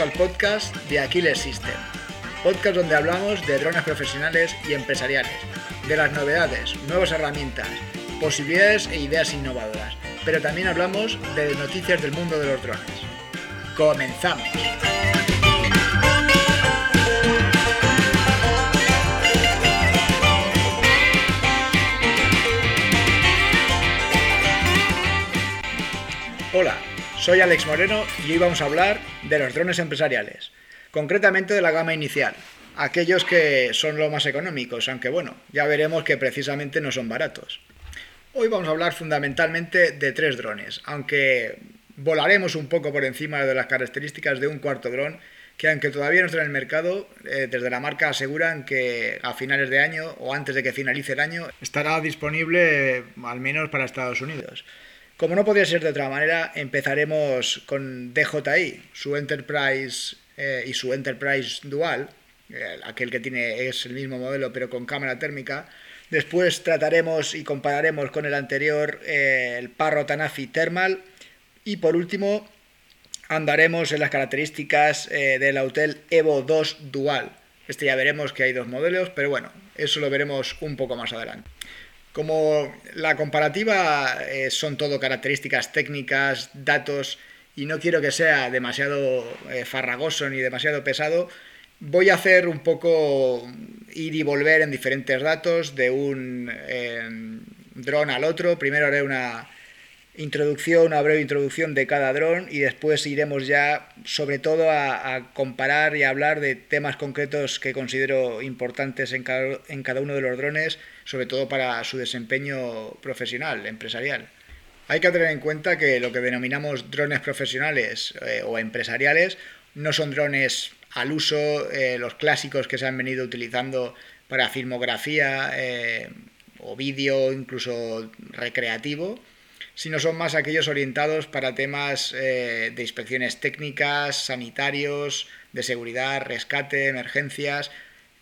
Al podcast de Aquiles System, podcast donde hablamos de drones profesionales y empresariales, de las novedades, nuevas herramientas, posibilidades e ideas innovadoras, pero también hablamos de noticias del mundo de los drones. ¡Comenzamos! Hola, soy Alex Moreno y hoy vamos a hablar de los drones empresariales, concretamente de la gama inicial, aquellos que son los más económicos, aunque bueno, ya veremos que precisamente no son baratos. Hoy vamos a hablar fundamentalmente de tres drones, aunque volaremos un poco por encima de las características de un cuarto dron, que aunque todavía no está en el mercado, eh, desde la marca aseguran que a finales de año o antes de que finalice el año estará disponible eh, al menos para Estados Unidos. Como no podría ser de otra manera, empezaremos con DJI, su Enterprise eh, y su Enterprise Dual, eh, aquel que tiene es el mismo modelo pero con cámara térmica. Después trataremos y compararemos con el anterior eh, el Parro Tanafi Thermal y por último andaremos en las características del Autel Evo 2 Dual. Este ya veremos que hay dos modelos, pero bueno, eso lo veremos un poco más adelante. Como la comparativa eh, son todo características técnicas, datos, y no quiero que sea demasiado eh, farragoso ni demasiado pesado, voy a hacer un poco ir y volver en diferentes datos de un eh, dron al otro. Primero haré una introducción, una breve introducción de cada dron y después iremos ya sobre todo a, comparar y a hablar de temas concretos que considero importantes en cada, en cada uno de los drones, sobre todo para su desempeño profesional, empresarial. Hay que tener en cuenta que lo que denominamos drones profesionales eh, o empresariales no son drones al uso, eh, los clásicos que se han venido utilizando para filmografía eh, o vídeo, incluso recreativo, sino son más aquellos orientados para temas eh, de inspecciones técnicas, sanitarios, de seguridad, rescate, emergencias,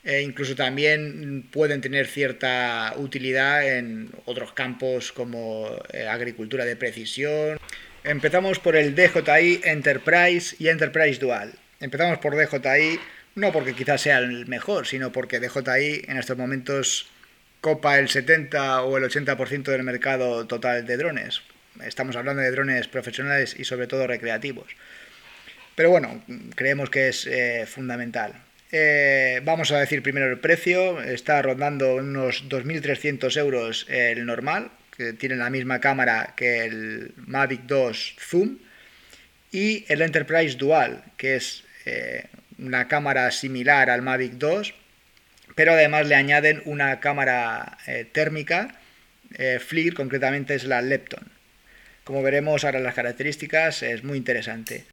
e incluso también pueden tener cierta utilidad en otros campos como eh, agricultura de precisión. Empezamos por el DJI Enterprise y Enterprise Dual. Empezamos por DJI, no porque quizás sea el mejor, sino porque DJI en estos momentos copa el 70 o el 80% del mercado total de drones. Estamos hablando de drones profesionales y sobre todo recreativos. Pero bueno, creemos que es eh, fundamental. Eh, vamos a decir primero el precio. Está rondando unos 2.300 euros el normal, que tiene la misma cámara que el Mavic 2 Zoom. Y el Enterprise Dual, que es eh, una cámara similar al Mavic 2, pero además le añaden una cámara eh, térmica, eh, FLIR, concretamente es la Lepton. Como veremos ahora las características, es muy interesante.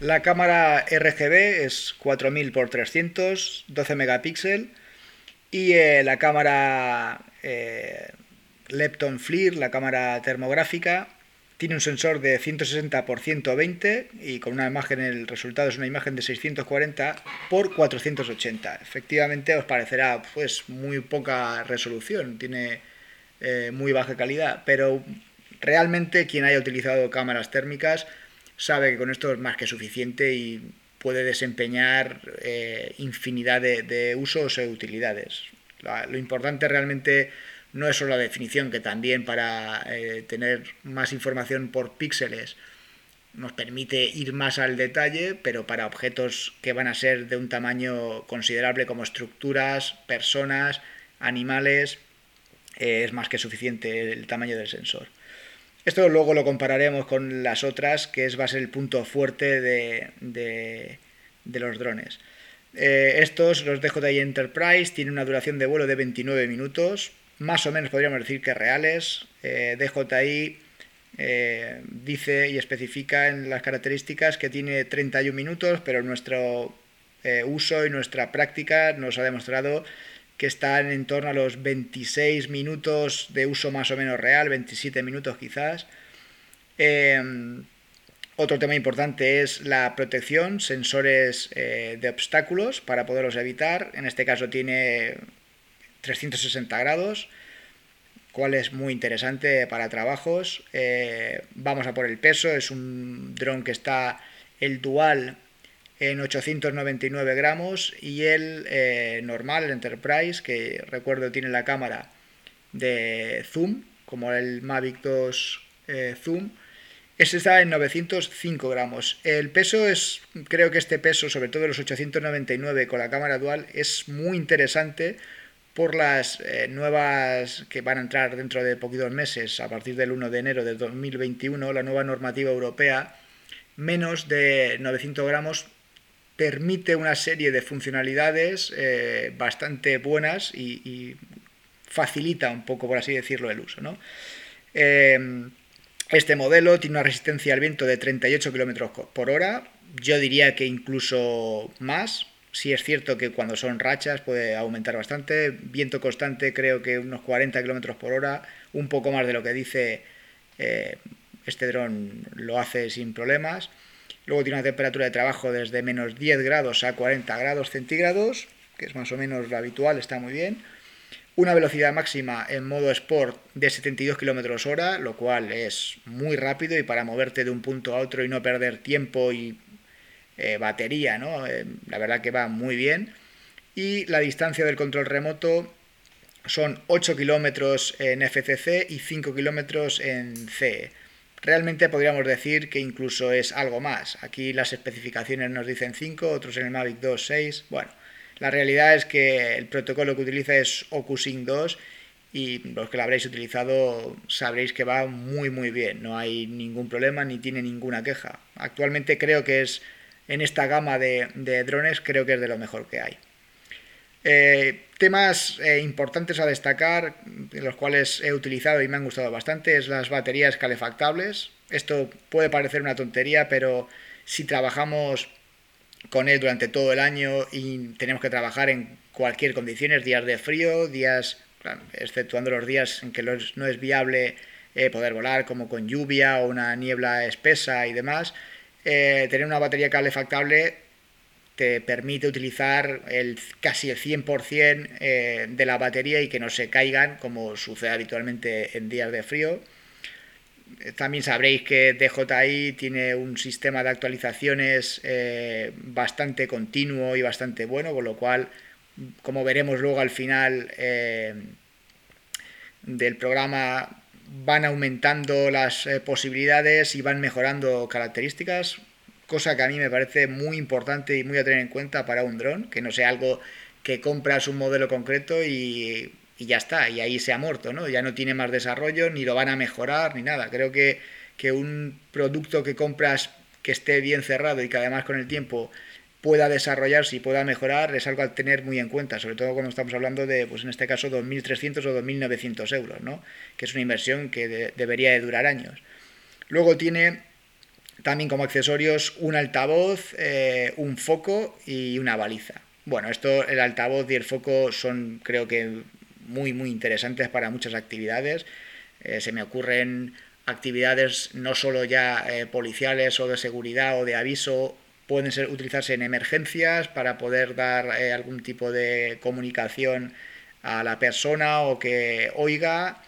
La cámara RGB es 4000 x 300, 12 megapíxeles, y eh, la cámara Lepton FLIR, la cámara termográfica, tiene un sensor de 160 x 120 y con una imagen, el resultado es una imagen de 640 x 480. Efectivamente os parecerá pues muy poca resolución, tiene eh, muy baja calidad, pero realmente quien haya utilizado cámaras térmicas sabe que con esto es más que suficiente y puede desempeñar eh, infinidad de, usos e utilidades. lo importante realmente no es solo la definición, que también para eh, tener más información por píxeles nos permite ir más al detalle, pero para objetos que van a ser de un tamaño considerable como estructuras, personas, animales, eh, es más que suficiente el tamaño del sensor. Esto luego lo compararemos con las otras, que es, va a ser el punto fuerte de, los drones. Eh, estos, los DJI Enterprise, tienen una duración de vuelo de 29 minutos, más o menos podríamos decir que reales. Eh, DJI eh, dice y especifica en las características que tiene 31 minutos, pero nuestro eh, uso y nuestra práctica nos ha demostrado que están en torno a los 26 minutos de uso más o menos real, 27 minutos quizás. otro tema importante es la protección, sensores de obstáculos para poderlos evitar. En este caso tiene 360 grados, cual es muy interesante para trabajos. Eh, vamos a por el peso, es un dron que está el dual en 899 gramos y el eh, normal, el Enterprise, que recuerdo tiene la cámara de zoom, como el Mavic 2 eh, zoom, ese está en 905 gramos. El peso es, creo que este peso, sobre todo los 899 con la cámara dual, es muy interesante por las eh, nuevas que van a entrar dentro de poquitos meses, a partir del 1 de enero de 2021, la nueva normativa europea, menos de 900 gramos permite una serie de funcionalidades eh, bastante buenas y, facilita un poco, por así decirlo, el uso. Eh, este modelo tiene una resistencia al viento de 38 km por hora, yo diría que incluso más, Sí es cierto que cuando son rachas puede aumentar bastante. Viento constante creo que unos 40 km por hora, un poco más de lo que dice eh, este dron lo hace sin problemas. Luego tiene una temperatura de trabajo desde menos 10 grados a 40 grados centígrados, que es más o menos lo habitual, está muy bien. Una velocidad máxima en modo Sport de 72 km hora, lo cual es muy rápido y para moverte de un punto a otro y no perder tiempo y eh, batería, ¿no? Eh, la verdad que va muy bien. Y la distancia del control remoto son 8 kilómetros en FCC y 5 kilómetros en CE. Realmente podríamos decir que incluso es algo más. Aquí las especificaciones nos dicen 5, otros en el Mavic 2, 6. Bueno, la realidad es que el protocolo que utiliza es OcuSync 2 y los que lo habréis utilizado sabréis que va muy muy bien. No hay ningún problema ni tiene ninguna queja. Actualmente creo que es en esta gama de, drones creo que es de lo mejor que hay. Eh, temas eh, importantes a destacar, los cuales he utilizado y me han gustado bastante, es las baterías calefactables. Esto puede parecer una tontería, pero si trabajamos con él durante todo el año y tenemos que trabajar en cualquier condiciones, días de frío, días, exceptuando los días en que no es viable eh, poder volar, como con lluvia o una niebla espesa y demás, eh, tener una batería calefactable te permite utilizar el, casi el 100% eh, de la batería y que no se caigan como sucede habitualmente en días de frío. Eh, también sabréis que DJI tiene un sistema de actualizaciones bastante continuo y bastante bueno, con lo cual, como veremos luego al final del programa, van aumentando las eh, posibilidades y van mejorando características, cosa que a mí me parece muy importante y muy a tener en cuenta para un dron, que no sea algo que compras un modelo concreto y, ya está, y ahí se ha muerto, ¿no? Ya no tiene más desarrollo, ni lo van a mejorar, ni nada. Creo que, que un producto que compras que esté bien cerrado y que además con el tiempo pueda desarrollarse y pueda mejorar es algo a tener muy en cuenta, sobre todo cuando estamos hablando de, pues en este caso, 2.300 o 2.900 euros, ¿no? que es una inversión que debería de durar años. Luego tiene también como accesorios un altavoz, eh, un foco y una baliza. Bueno, esto, el altavoz y el foco son creo que muy, muy interesantes para muchas actividades. Eh, se me ocurren actividades no solo ya eh, policiales o de seguridad o de aviso pueden ser, utilizarse en emergencias para poder dar eh, algún tipo de comunicación a la persona o que oiga.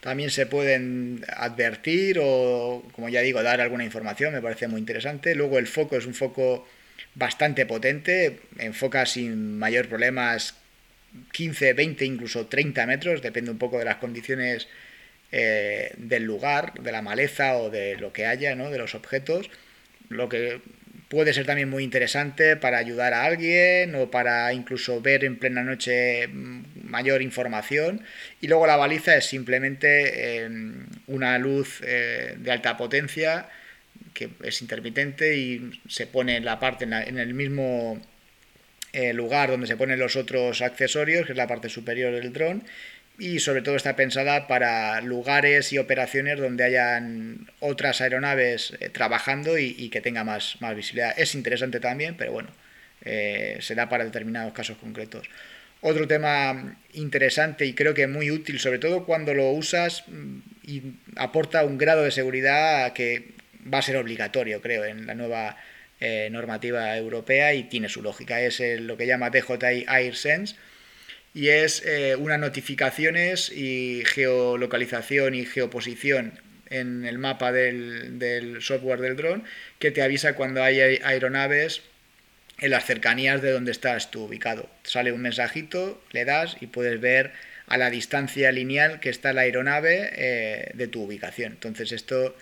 También se pueden advertir o, como ya digo, dar alguna información, me parece muy interesante. Luego el foco es un foco bastante potente, enfoca sin mayor problemas 15, 20, incluso 30 metros, depende un poco de las condiciones eh, del lugar, de la maleza o de lo que haya, ¿no? de los objetos. Lo que puede ser también muy interesante para ayudar a alguien o para incluso ver en plena noche mm, mayor información. Y luego la baliza es simplemente em, una luz eh, de alta potencia que es intermitente y se pone en la parte en, el mismo eh, lugar donde se ponen los otros accesorios, que es la parte superior del dron, y sobre todo está pensada para lugares y operaciones donde hayan otras aeronaves eh, trabajando y, que tenga más, más visibilidad. Es interesante también, pero bueno, eh, se para determinados casos concretos. Otro tema interesante y creo que muy útil, sobre todo cuando lo usas mm, y aporta un grado de seguridad que va a ser obligatorio, creo, en la nueva eh, normativa europea y tiene su lógica. Es lo que llama DJI AirSense y es eh, unas notificaciones y geolocalización y geoposición en el mapa del, del software del dron que te avisa cuando hay aeronaves en las cercanías de donde estás tú ubicado. Sale un mensajito, le das y puedes ver a la distancia lineal que está la aeronave eh, de tu ubicación. Entonces esto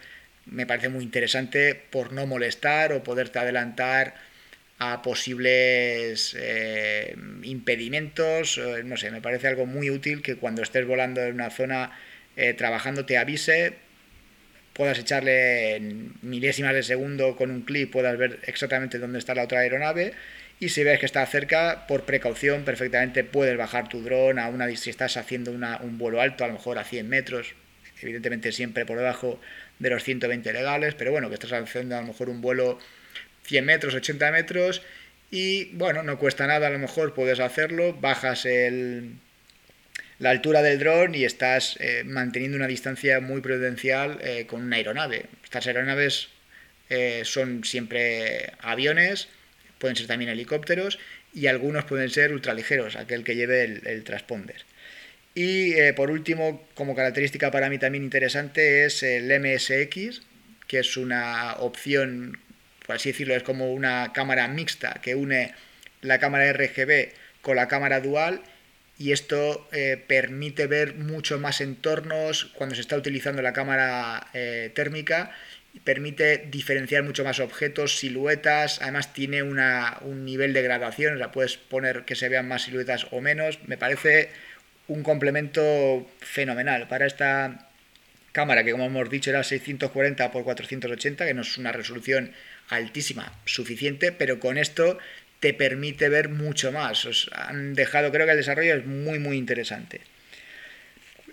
me parece muy interesante por no molestar o poderte adelantar a posibles eh, impedimentos. Eh, no sé, me parece algo muy útil que cuando estés volando en una zona trabajando te avise, puedas echarle milésimas de segundo con un clip, puedas ver exactamente dónde está la otra aeronave y si ves que está cerca, por precaución, perfectamente puedes bajar tu dron a una si estás haciendo un vuelo alto, a lo mejor a 100 metros, evidentemente siempre por debajo de los 120 legales, pero bueno, que estás haciendo a lo mejor un vuelo 100 metros, 80 metros y bueno, no cuesta nada, a lo mejor puedes hacerlo, bajas el, la altura del dron y estás eh, manteniendo una distancia muy prudencial eh, con una aeronave. Estas aeronaves eh, son siempre aviones, pueden ser también helicópteros y algunos pueden ser ultraligeros, aquel que lleve el, transponder. Y por último, como característica para mí también interesante, es el MSX, que es una opción, por así decirlo, es como una cámara mixta que une la cámara RGB con la cámara dual y esto eh, permite ver mucho más entornos cuando se está utilizando la cámara eh, térmica permite diferenciar mucho más objetos, siluetas, además tiene una, un nivel de gradación, o sea, puedes poner que se vean más siluetas o menos, me parece un complemento fenomenal para esta cámara que como hemos dicho era 640 x 480, que no es una resolución altísima, suficiente, pero con esto te permite ver mucho más. Os han dejado, creo que el desarrollo es muy muy interesante.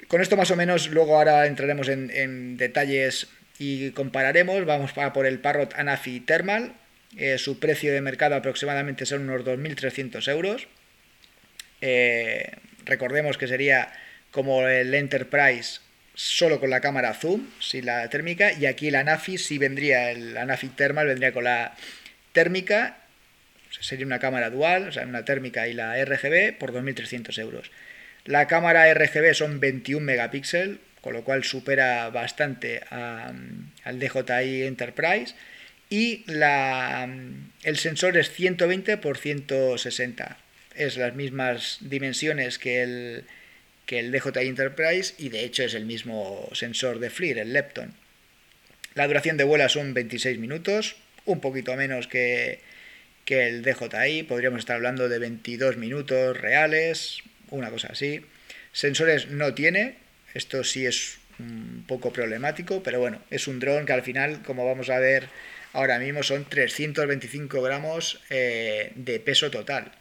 Con esto más o menos, luego ahora entraremos en, detalles y compararemos, vamos a por el Parrot Anafi Thermal, eh, su precio de mercado aproximadamente son unos 2.300 euros. Eh, recordemos que sería como el Enterprise solo con la cámara zoom, sin la térmica, y aquí el Anafi sí vendría, el Anafi Thermal vendría con la térmica, sería una cámara dual, o sea, una térmica y la RGB por 2.300 euros. La cámara RGB son 21 megapíxeles, con lo cual supera bastante al DJI Enterprise. Y la, el sensor es 120 x 160. Es las mismas dimensiones que el, que el DJI Enterprise y de hecho es el mismo sensor de FLIR, el Lepton. La duración de vuelo son 26 minutos, un poquito menos que, que el DJI, podríamos estar hablando de 22 minutos reales, una cosa así. Sensores no tiene, esto sí es un poco problemático, pero bueno, es un dron que al final, como vamos a ver ahora mismo, son 325 gramos eh, de peso total.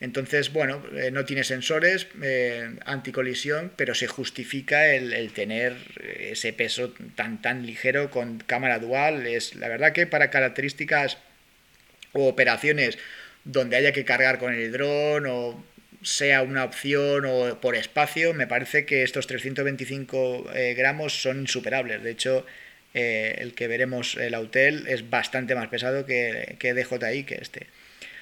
Entonces, bueno, eh, no tiene sensores eh, anticolisión, pero se justifica el, tener ese peso tan, tan ligero con cámara dual. Es la verdad que para características o operaciones donde haya que cargar con el dron o sea una opción o por espacio, me parece que estos 325 eh, gramos son insuperables. De hecho, eh, el que veremos el Autel es bastante más pesado que, que DJI que este.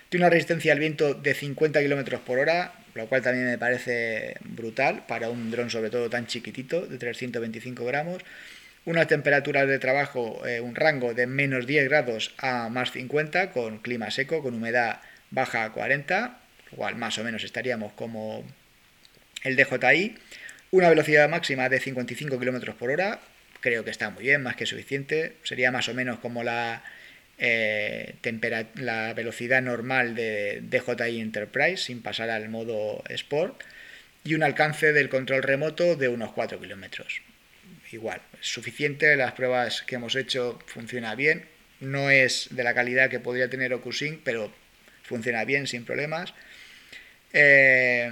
Tiene una resistencia al viento de 50 km por hora, lo cual también me parece brutal para un dron sobre todo tan chiquitito, de 325 gramos. Una temperatura de trabajo, eh, un rango de menos 10 grados a más 50, con clima seco, con humedad baja a 40, igual más o menos estaríamos como el DJI. Una velocidad máxima de 55 km por hora, creo que está muy bien, más que suficiente. Sería más o menos como la, eh, la velocidad normal de DJI Enterprise, sin pasar al modo Sport. Y un alcance del control remoto de unos 4 kilómetros. Igual, es suficiente, las pruebas que hemos hecho funciona bien. No es de la calidad que podría tener OcuSync, pero funciona bien sin problemas. Eh,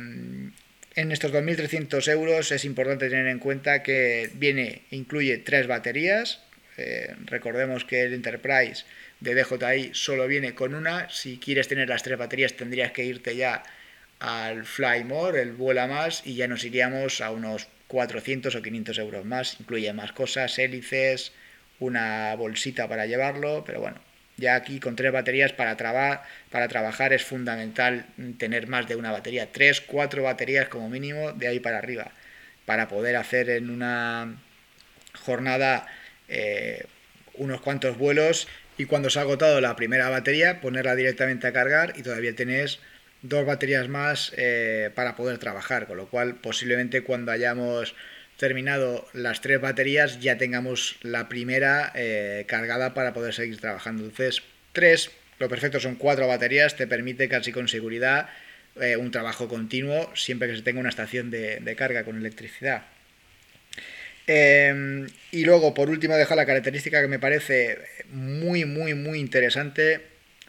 en estos 2.300 euros es importante tener en cuenta que viene, incluye tres baterías. Eh, recordemos que el Enterprise de DJI solo viene con una. Si quieres tener las tres baterías tendrías que irte ya al Fly More, el vuela más, y ya nos iríamos a unos 400 o 500 euros más. Incluye más cosas, hélices, una bolsita para llevarlo, pero bueno, ya aquí con tres baterías para, para trabajar es fundamental tener más de una batería, tres, cuatro baterías como mínimo de ahí para arriba, para poder hacer en una jornada unos cuantos vuelos y cuando se ha agotado la primera batería, ponerla directamente a cargar y todavía tienes dos baterías más eh, para poder trabajar, con lo cual posiblemente cuando hayamos terminado las tres baterías ya tengamos la primera eh, cargada para poder seguir trabajando. Entonces, tres, lo perfecto son cuatro baterías, te permite casi con seguridad eh, un trabajo continuo siempre que se tenga una estación de carga con electricidad. Em, y luego, por último, dejo la característica que me parece muy, muy, muy interesante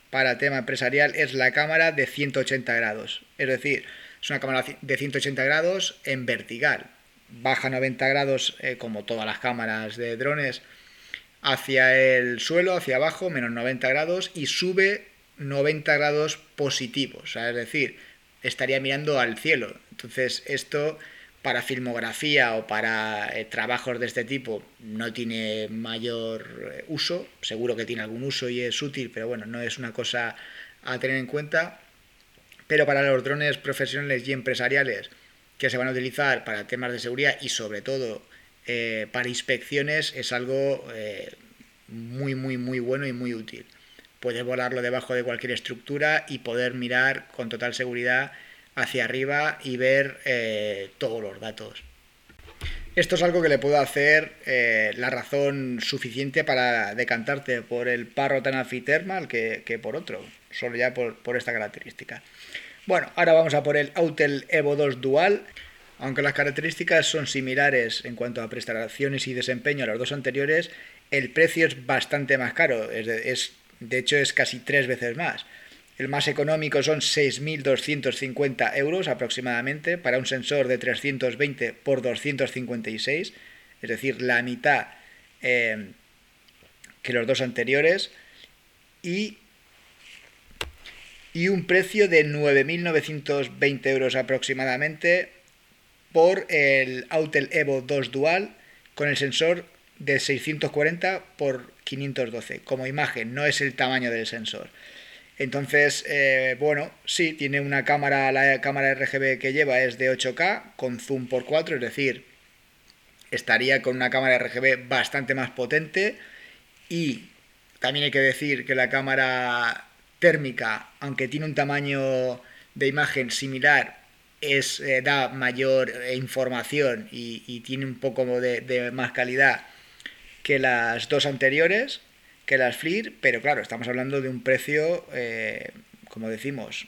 para el tema empresarial, es la cámara de 180 grados. Es decir, es una cámara de 180 grados en vertical. Baja 90 grados, eh, como todas las cámaras de drones, hacia el suelo, hacia abajo, menos 90 grados, y sube 90 grados positivos. es decir, estaría mirando al cielo. Entonces, esto para filmografía o para eh, trabajos de este tipo no tiene mayor eh, uso, seguro que tiene algún uso y es útil, pero bueno, no es una cosa a tener en cuenta. Pero para los drones profesionales y empresariales que se van a utilizar para temas de seguridad y sobre todo eh, para inspecciones es algo muy, muy, muy bueno y muy útil. Puedes volarlo debajo de cualquier estructura y poder mirar con total seguridad hacia arriba y ver eh, todos los datos. Esto es algo que le puedo hacer eh, la razón suficiente para decantarte por el Parrot Thermal que, que por otro, solo ya por, por, esta característica. Bueno, ahora vamos a por el Autel Evo 2 Dual. Aunque las características son similares en cuanto a prestaciones y desempeño a los dos anteriores, el precio es bastante más caro, es de hecho es casi tres veces más. El más económico son 6.250 euros aproximadamente para un sensor de 320 por 256, es decir, la mitad eh, que los dos anteriores. Y, y un precio de 9.920 euros aproximadamente por el Autel Evo 2 Dual con el sensor de 640 por 512 como imagen, no es el tamaño del sensor. Entonces, eh, bueno, sí, tiene una cámara, la cámara RGB que lleva es de 8K con zoom por 4, es decir, estaría con una cámara RGB bastante más potente. Y también hay que decir que la cámara térmica, aunque tiene un tamaño de imagen similar, es, eh, da mayor eh, información y, tiene un poco de más calidad que las dos anteriores que las FLIR, pero claro, estamos hablando de un precio, eh, como decimos,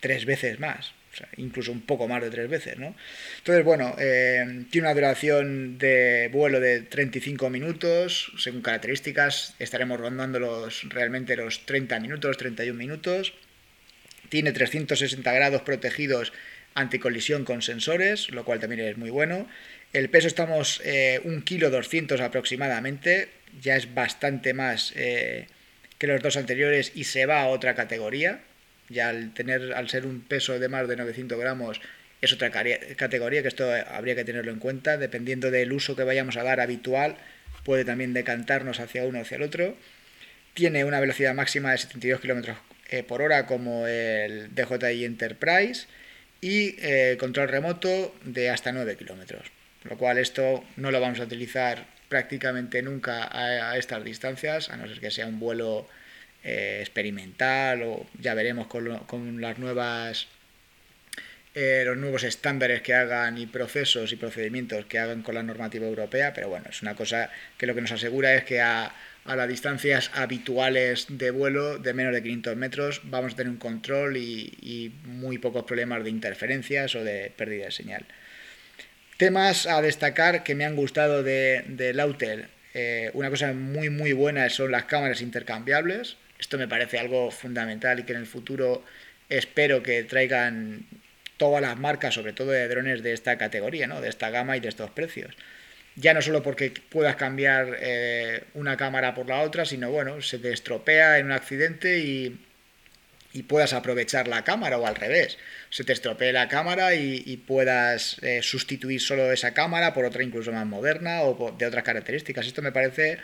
tres veces más, incluso un poco más de tres veces, ¿no? Entonces, bueno, eh, tiene una duración de vuelo de 35 minutos, según características, estaremos rondando los, realmente los 30 minutos, 31 minutos. Tiene 360 grados protegidos anticolisión con sensores, lo cual también es muy bueno. El peso estamos eh, un kilo 200 aproximadamente, ya es bastante más eh, que los dos anteriores y se va a otra categoría. Ya al tener, al ser un peso de más de 900 gramos, es otra categoría que esto habría que tenerlo en cuenta. Dependiendo del uso que vayamos a dar habitual, puede también decantarnos hacia uno o hacia el otro. Tiene una velocidad máxima de 72 km eh, por hora como el DJI Enterprise y eh, control remoto de hasta 9 km. Lo cual esto no lo vamos a utilizar prácticamente nunca a, estas distancias, a no ser que sea un vuelo eh, experimental o ya veremos con, las nuevas eh, los nuevos estándares que hagan y procesos y procedimientos que hagan con la normativa europea, pero bueno, es una cosa que lo que nos asegura es que a, las distancias habituales de vuelo de menos de 500 metros vamos a tener un control y, muy pocos problemas de interferencias o de pérdida de señal. Temas a destacar que me han gustado de, de eh, una cosa muy muy buena son las cámaras intercambiables. Esto me parece algo fundamental y que en el futuro espero que traigan todas las marcas, sobre todo de drones de esta categoría, ¿no? de esta gama y de estos precios. Ya no solo porque puedas cambiar eh, una cámara por la otra, sino bueno, se te estropea en un accidente y, y puedas aprovechar la cámara o al revés. Se te estropee la cámara y, puedas eh, sustituir solo esa cámara por otra incluso más moderna o de otras características. Esto me parece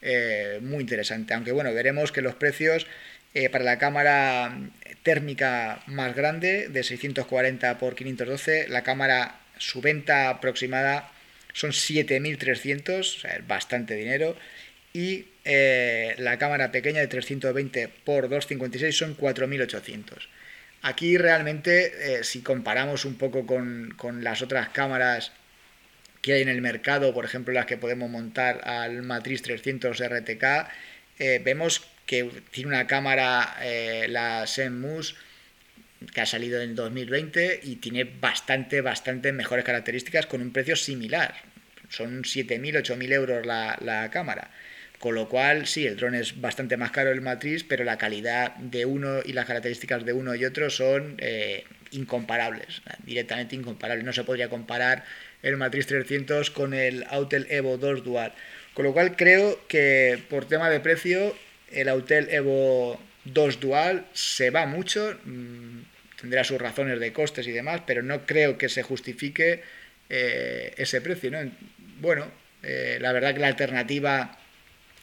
eh, muy interesante. Aunque bueno, veremos que los precios eh, para la cámara térmica más grande de 640 por 512, la cámara, su venta aproximada son 7.300, o bastante dinero. Y eh, la cámara pequeña de 320 x 256 son 4.800. Aquí realmente, eh, si comparamos un poco con, con, las otras cámaras que hay en el mercado, por ejemplo las que podemos montar al Matrix 300 RTK, eh, vemos que tiene una cámara, la Senmus, que ha salido en 2020 y tiene bastante, bastante mejores características con un precio similar. Son 7.000, 8.000 euros la, la cámara. Con lo cual, sí, el dron es bastante más caro el matriz, pero la calidad de uno y las características de uno y otro son eh, incomparables, directamente incomparables. No se podría comparar el matriz 300 con el Autel Evo 2 Dual. Con lo cual, creo que por tema de precio, el Autel Evo 2 Dual se va mucho, mm, tendrá sus razones de costes y demás, pero no creo que se justifique eh, ese precio. ¿no? Bueno, eh, la verdad que la alternativa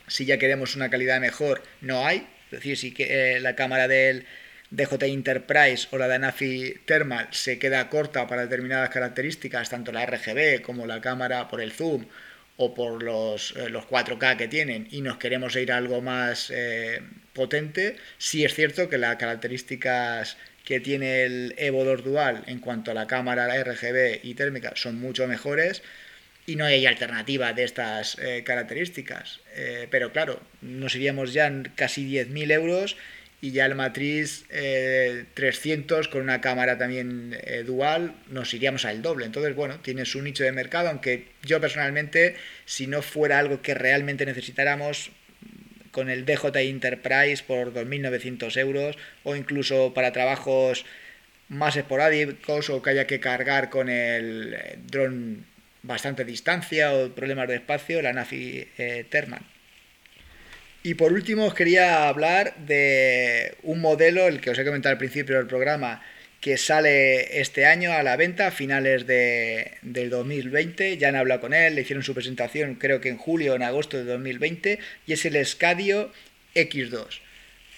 si ya queremos una calidad mejor, no hay. Es decir, si eh, la cámara del DJI Enterprise o la de Anafi Thermal se queda corta para determinadas características, tanto la RGB como la cámara por el zoom o por los, eh, los 4K que tienen y nos queremos ir algo más eh, potente, sí es cierto que las características que tiene el Evo 2 Dual en cuanto a la cámara RGB y térmica son mucho mejores, y no hay alternativa de estas eh, características. Eh, pero claro, nos iríamos ya en casi 10.000 euros y ya el matriz 300 eh, con una cámara también dual nos iríamos al doble. Entonces, bueno, tiene su nicho de mercado, aunque yo personalmente, si no fuera algo que realmente necesitáramos, con el DJI Enterprise por 2.900 euros o incluso para trabajos más esporádicos o que haya que cargar con el dron bastante distancia o problemas de espacio, la Nafi eh, Thermal. Y por último os quería hablar de un modelo, el que os he comentado al principio del programa, que sale este año a la venta a finales de, del 2020. Ya han hablado con él, le hicieron su presentación creo que en julio o en agosto de 2020 y es el Scadio X2.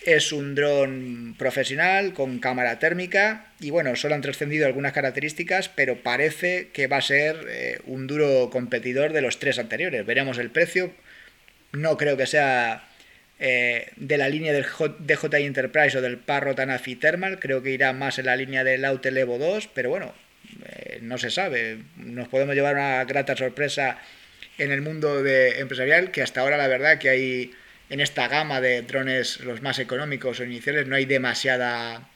Es un dron profesional con cámara térmica y bueno, solo han trascendido algunas características, pero parece que va a ser eh, un duro competidor de los tres anteriores. Veremos el precio. No creo que sea eh, de la línea del DJI Enterprise o del Parrot Tanafi Thermal, creo que irá más en la línea del Autel Evo 2, pero bueno, eh, no se sabe. Nos podemos llevar una grata sorpresa en el mundo empresarial, que hasta ahora la verdad que hay en esta gama de drones los más económicos o iniciales no hay demasiada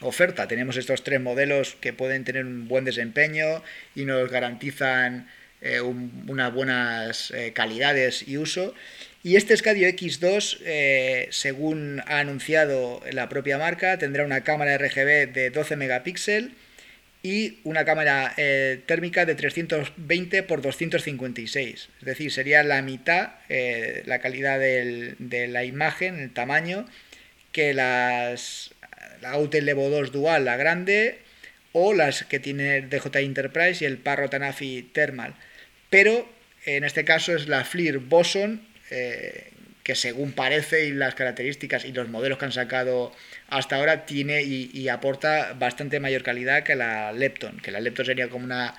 oferta. Tenemos estos tres modelos que pueden tener un buen desempeño y nos garantizan eh, unas buenas eh, calidades y uso. Y este Scadio X2, eh, según ha anunciado la propia marca, tendrá una cámara RGB de 12 megapíxeles y una cámara eh, térmica de 320 x 256. Es decir, sería la mitad eh, la calidad de la imagen, el tamaño, que las la Autel Evo 2 Dual, la grande, o las que tiene el DJI Enterprise y el Parrot Tanafi Thermal. Pero en este caso es la FLIR Boson, eh, que según parece y las características y los modelos que han sacado hasta ahora tiene y, aporta bastante mayor calidad que la Lepton, que la Lepton sería como una,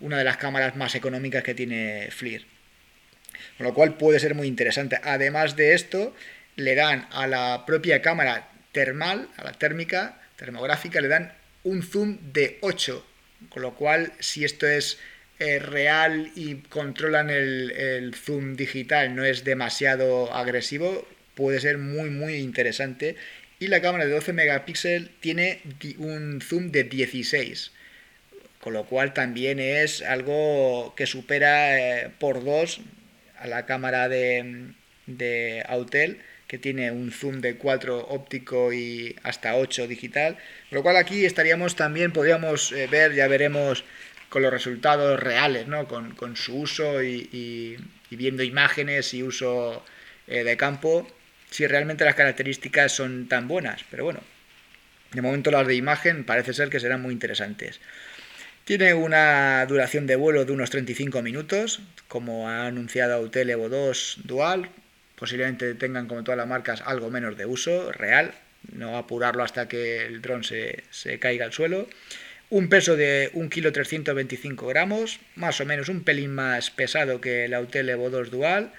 una de las cámaras más económicas que tiene FLIR. Con lo cual puede ser muy interesante. Además de esto, le dan a la propia cámara termal, a la térmica, termográfica, le dan un zoom de 8. Con lo cual, si esto es eh, real y controlan el, el, zoom digital, no es demasiado agresivo, puede ser muy, muy interesante. Y la cámara de 12 megapíxeles tiene un zoom de 16, con lo cual también es algo que supera eh, por dos a la cámara de, de Autel que tiene un zoom de 4 óptico y hasta 8 digital, con lo cual aquí estaríamos también, podríamos eh, ver, ya veremos con los resultados reales, ¿no? con, su uso y, viendo imágenes y uso eh, de campo, si realmente las características son tan buenas. Pero bueno, de momento las de imagen parece ser que serán muy interesantes. Tiene una duración de vuelo de unos 35 minutos, como ha anunciado Autel Evo 2 Dual. Posiblemente tengan, como todas las marcas, algo menos de uso real, no apurarlo hasta que el dron se, se caiga al suelo. Un peso de 1 kg 325 gramos, más o menos un pelín más pesado que el Autel Evo 2 Dual.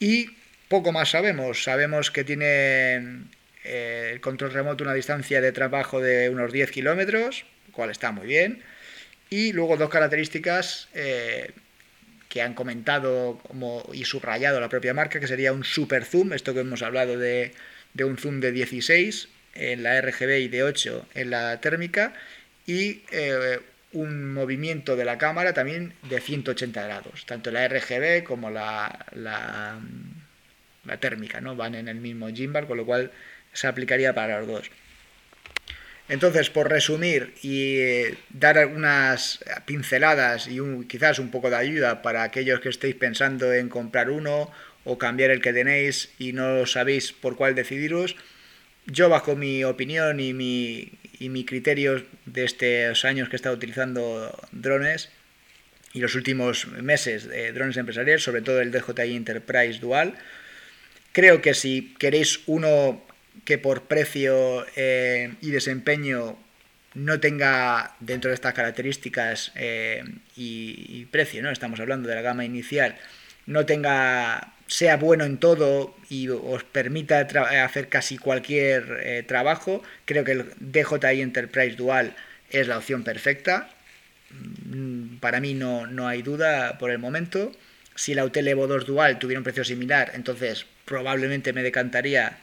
Y poco más sabemos. Sabemos que tiene eh, el control remoto una distancia de trabajo de unos 10 kilómetros, cual está muy bien. Y luego dos características eh, que han comentado como, y subrayado la propia marca, que sería un super zoom, esto que hemos hablado de, de un zoom de 16 en la RGB y de 8 en la térmica, y eh, un movimiento de la cámara también de 180 grados, tanto la RGB como la, la, térmica, ¿no? Van en el mismo gimbal, con lo cual se aplicaría para los dos. Entonces, por resumir y eh, dar algunas pinceladas y quizás un poco de ayuda para aquellos que estéis pensando en comprar uno o cambiar el que tenéis y no sabéis por cuál decidiros, yo bajo mi opinión y mi, y mi criterio de estos años que he estado utilizando drones y los últimos meses de drones empresariales, sobre todo el DJI Enterprise Dual, creo que si queréis uno que por precio eh, y desempeño no tenga dentro de estas características eh, y, precio, ¿no? Estamos hablando de la gama inicial, no tenga sea bueno en todo y os permita hacer casi cualquier eh, trabajo, creo que el DJI Enterprise Dual es la opción perfecta. Mm, para mí no, no hay duda por el momento. Si la Autel Evo 2 Dual tuviera un precio similar, entonces probablemente me decantaría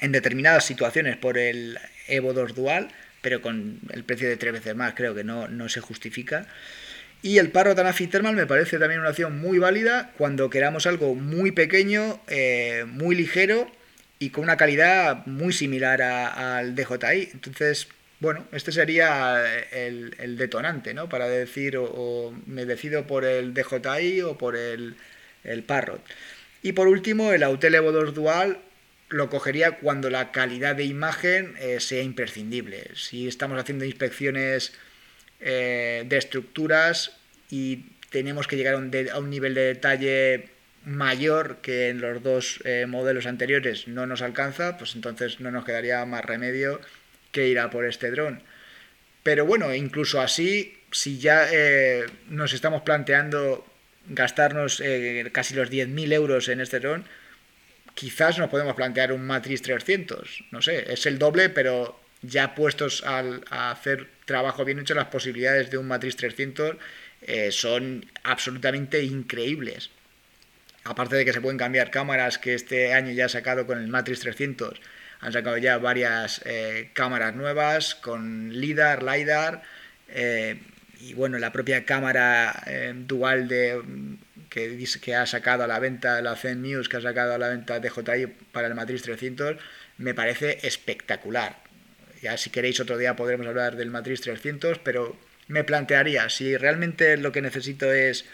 en determinadas situaciones por el Evo 2 Dual, pero con el precio de tres veces más creo que no, no se justifica. Y el Parrot Anafi Thermal me parece también una opción muy válida cuando queramos algo muy pequeño, eh, muy ligero y con una calidad muy similar al DJI. Entonces, bueno, este sería el, detonante, ¿no? Para decir, o, me decido por el DJI o por el, el Parrot. Y por último, el Autel Evo 2 Dual lo cogería cuando la calidad de imagen eh, sea imprescindible. Si estamos haciendo inspecciones eh, de estructuras y tenemos que llegar a un, nivel de detalle mayor que en los dos eh, modelos anteriores no nos alcanza, pues entonces no nos quedaría más remedio que ir a por este dron. Pero bueno, incluso así, si ya nos estamos planteando gastarnos casi los 10.000 euros en este dron, quizás nos podemos plantear un Matrix 300. No sé, es el doble, pero ya puestos a hacer trabajo bien hecho, las posibilidades de un Matrix 300 eh, son absolutamente increíbles. Aparte de que se pueden cambiar cámaras que este año ya ha sacado con el Matrix 300, han sacado ya varias eh, cámaras nuevas con LIDAR, LiDAR, eh, y bueno, la propia cámara dual de que, que ha sacado a la venta, la Zen News que ha sacado a la venta DJI para el Matrix 300, me parece espectacular. Ya si queréis otro día podremos hablar del Matrix 300, pero me plantearía, si realmente lo que necesito es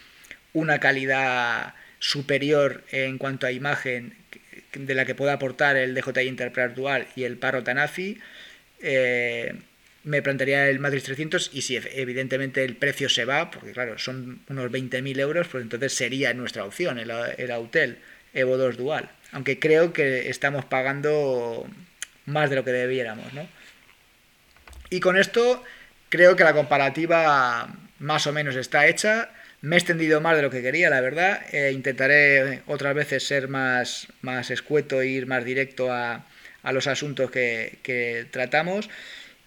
una calidad superior en cuanto a imagen de la que pueda aportar el DJI Enterprise Dual y el Parrot Anafi, eh, me plantearía el Matrix 300 y si evidentemente el precio se va, porque claro, son unos 20.000 euros, pues entonces sería nuestra opción el, el Autel Evo 2 Dual. Aunque creo que estamos pagando más de lo que debiéramos, ¿no? Y con esto creo que la comparativa más o menos está hecha. Me he extendido más de lo que quería, la verdad. Eh, intentaré otras veces ser más, más escueto e ir más directo a, a los asuntos que, que tratamos.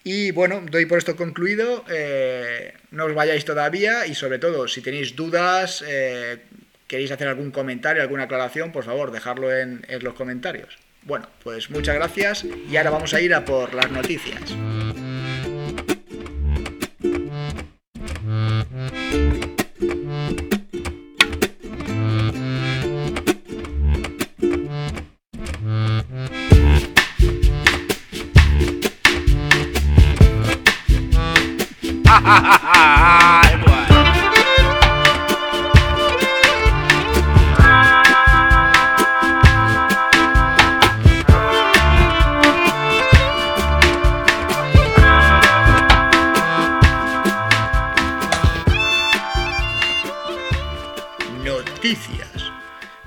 Y bueno, doy por esto concluido. Eh, no os vayáis todavía y sobre todo, si tenéis dudas, eh, queréis hacer algún comentario, alguna aclaración, por favor, dejadlo en, en los comentarios. Bueno, pues muchas gracias y ahora vamos a ir a por las noticias. Noticias.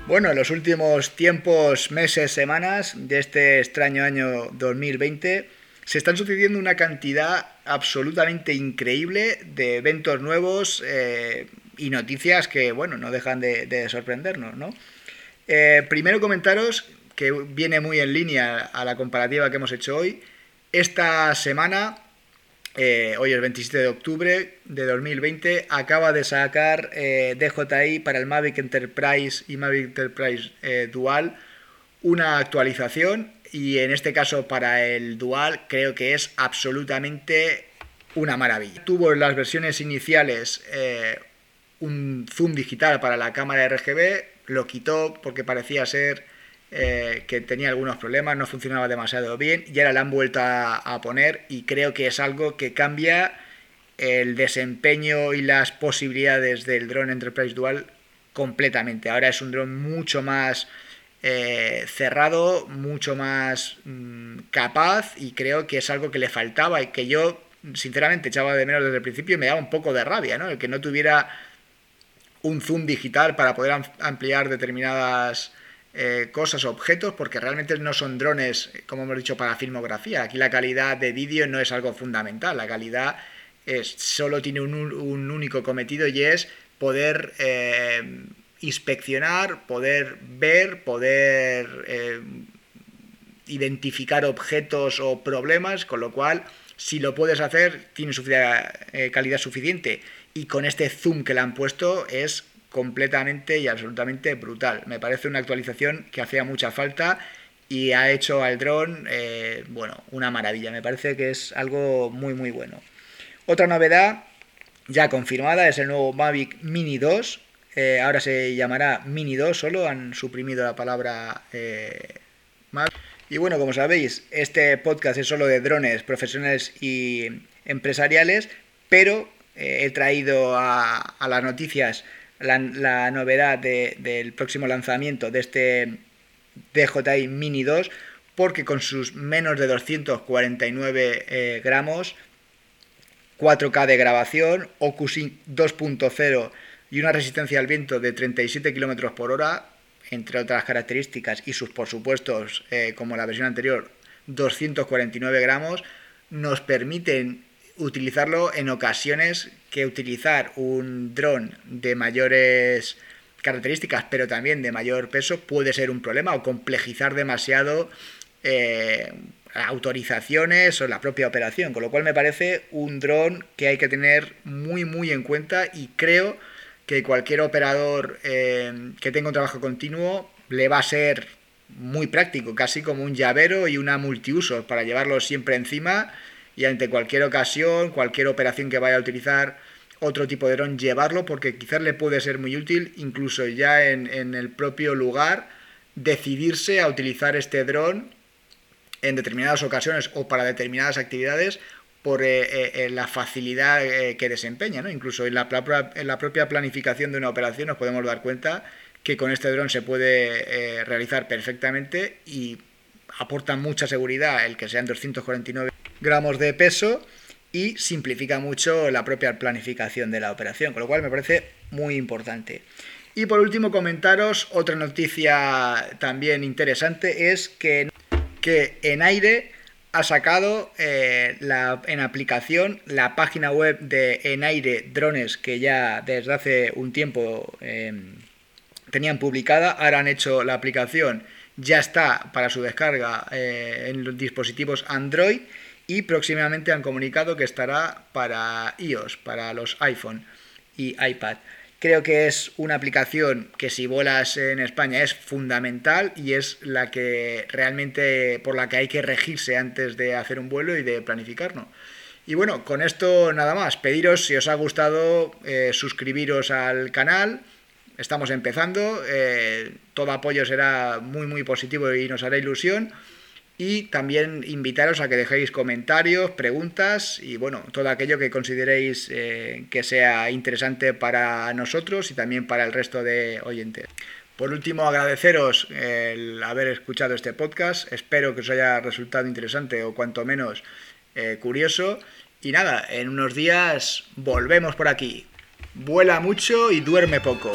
Bueno, en los últimos tiempos, meses, semanas de este extraño año 2020, se están sucediendo una cantidad absolutamente increíble de eventos nuevos eh, y noticias que, bueno, no dejan de, sorprendernos, ¿no? Eh, primero comentaros que viene muy en línea a la comparativa que hemos hecho hoy. Esta semana, eh, hoy es 27 de octubre de 2020, acaba de sacar DJI para el Mavic Enterprise y Mavic Enterprise Dual una actualización y en este caso para el Dual creo que es absolutamente una maravilla. Tuvo en las versiones iniciales eh, un zoom digital para la cámara RGB, lo quitó porque parecía ser eh, que tenía algunos problemas, no funcionaba demasiado bien y ahora la han vuelto a, poner y creo que es algo que cambia el desempeño y las posibilidades del drone Enterprise Dual completamente. Ahora es un drone mucho más eh, cerrado, mucho más mm, capaz y creo que es algo que le faltaba y que yo sinceramente echaba de menos desde el principio y me daba un poco de rabia, ¿no? El que no tuviera un zoom digital para poder ampliar determinadas eh, cosas, objetos, porque realmente no son drones, como hemos dicho, para filmografía. Aquí la calidad de vídeo no es algo fundamental, la calidad es, solo tiene un, único cometido y es poder eh, inspeccionar, poder ver, poder eh, identificar objetos o problemas, con lo cual, si lo puedes hacer, tiene eh, calidad suficiente. Y con este zoom que le han puesto es completamente y absolutamente brutal. Me parece una actualización que hacía mucha falta y ha hecho al dron, eh, bueno, una maravilla. Me parece que es algo muy, muy bueno. Otra novedad ya confirmada es el nuevo Mavic Mini 2, eh, ahora se llamará Mini 2 solo, han suprimido la palabra eh, Y bueno, como sabéis, este podcast es solo de drones profesionales y empresariales, pero he traído a, las noticias la, novedad del próximo lanzamiento de este DJI Mini 2, porque con sus menos de 249 eh, gramos, 4K de grabación, OcuSync 2.0 y una resistencia al viento de 37 km por hora, entre otras características, y sus por supuesto, eh, como la versión anterior, 249 gramos, nos permiten utilizarlo en ocasiones que utilizar un dron de mayores características, pero también de mayor peso, puede ser un problema o complejizar demasiado eh, autorizaciones o la propia operación, con lo cual me parece un dron que hay que tener muy muy en cuenta y creo que cualquier operador eh, que tenga un trabajo continuo le va a ser muy práctico, casi como un llavero y una multiuso para llevarlo siempre encima y ante cualquier ocasión, cualquier operación que vaya a utilizar otro tipo de dron, llevarlo porque quizás le puede ser muy útil, incluso ya en, el propio lugar, decidirse a utilizar este dron en determinadas ocasiones o para determinadas actividades por eh, eh, eh, la facilidad que desempeña. ¿no? Incluso en la, en la, propia planificación de una operación nos podemos dar cuenta que con este dron se puede realizar perfectamente y aporta mucha seguridad el que sean 249 gramos de peso y simplifica mucho la propia planificación de la operación, con lo cual me parece muy importante. Y por último comentaros otra noticia también interesante es que, que en aire ha sacado eh, la, en aplicación la página web de Enaire Drones que ya desde hace un tiempo em, tenían publicada, ahora han hecho la aplicación, ya está para su descarga eh, en los dispositivos Android y próximamente han comunicado que estará para iOS, para los iPhone y iPad. Creo que es una aplicación que si vuelas en España es fundamental y es la que realmente por la que hay que regirse antes de hacer un vuelo y de planificarlo. Y bueno, con esto nada más. Pediros si os ha gustado eh, suscribiros al canal. Estamos empezando. Eh, todo apoyo será muy muy positivo y nos hará ilusión y también invitaros a que dejéis comentarios, preguntas y bueno, todo aquello que consideréis eh, que sea interesante para nosotros y también para el resto de oyentes. Por último, agradeceros el haber escuchado este podcast. Espero que os haya resultado interesante o cuanto menos eh, curioso. Y nada, en unos días volvemos por aquí. Vuela mucho y duerme poco.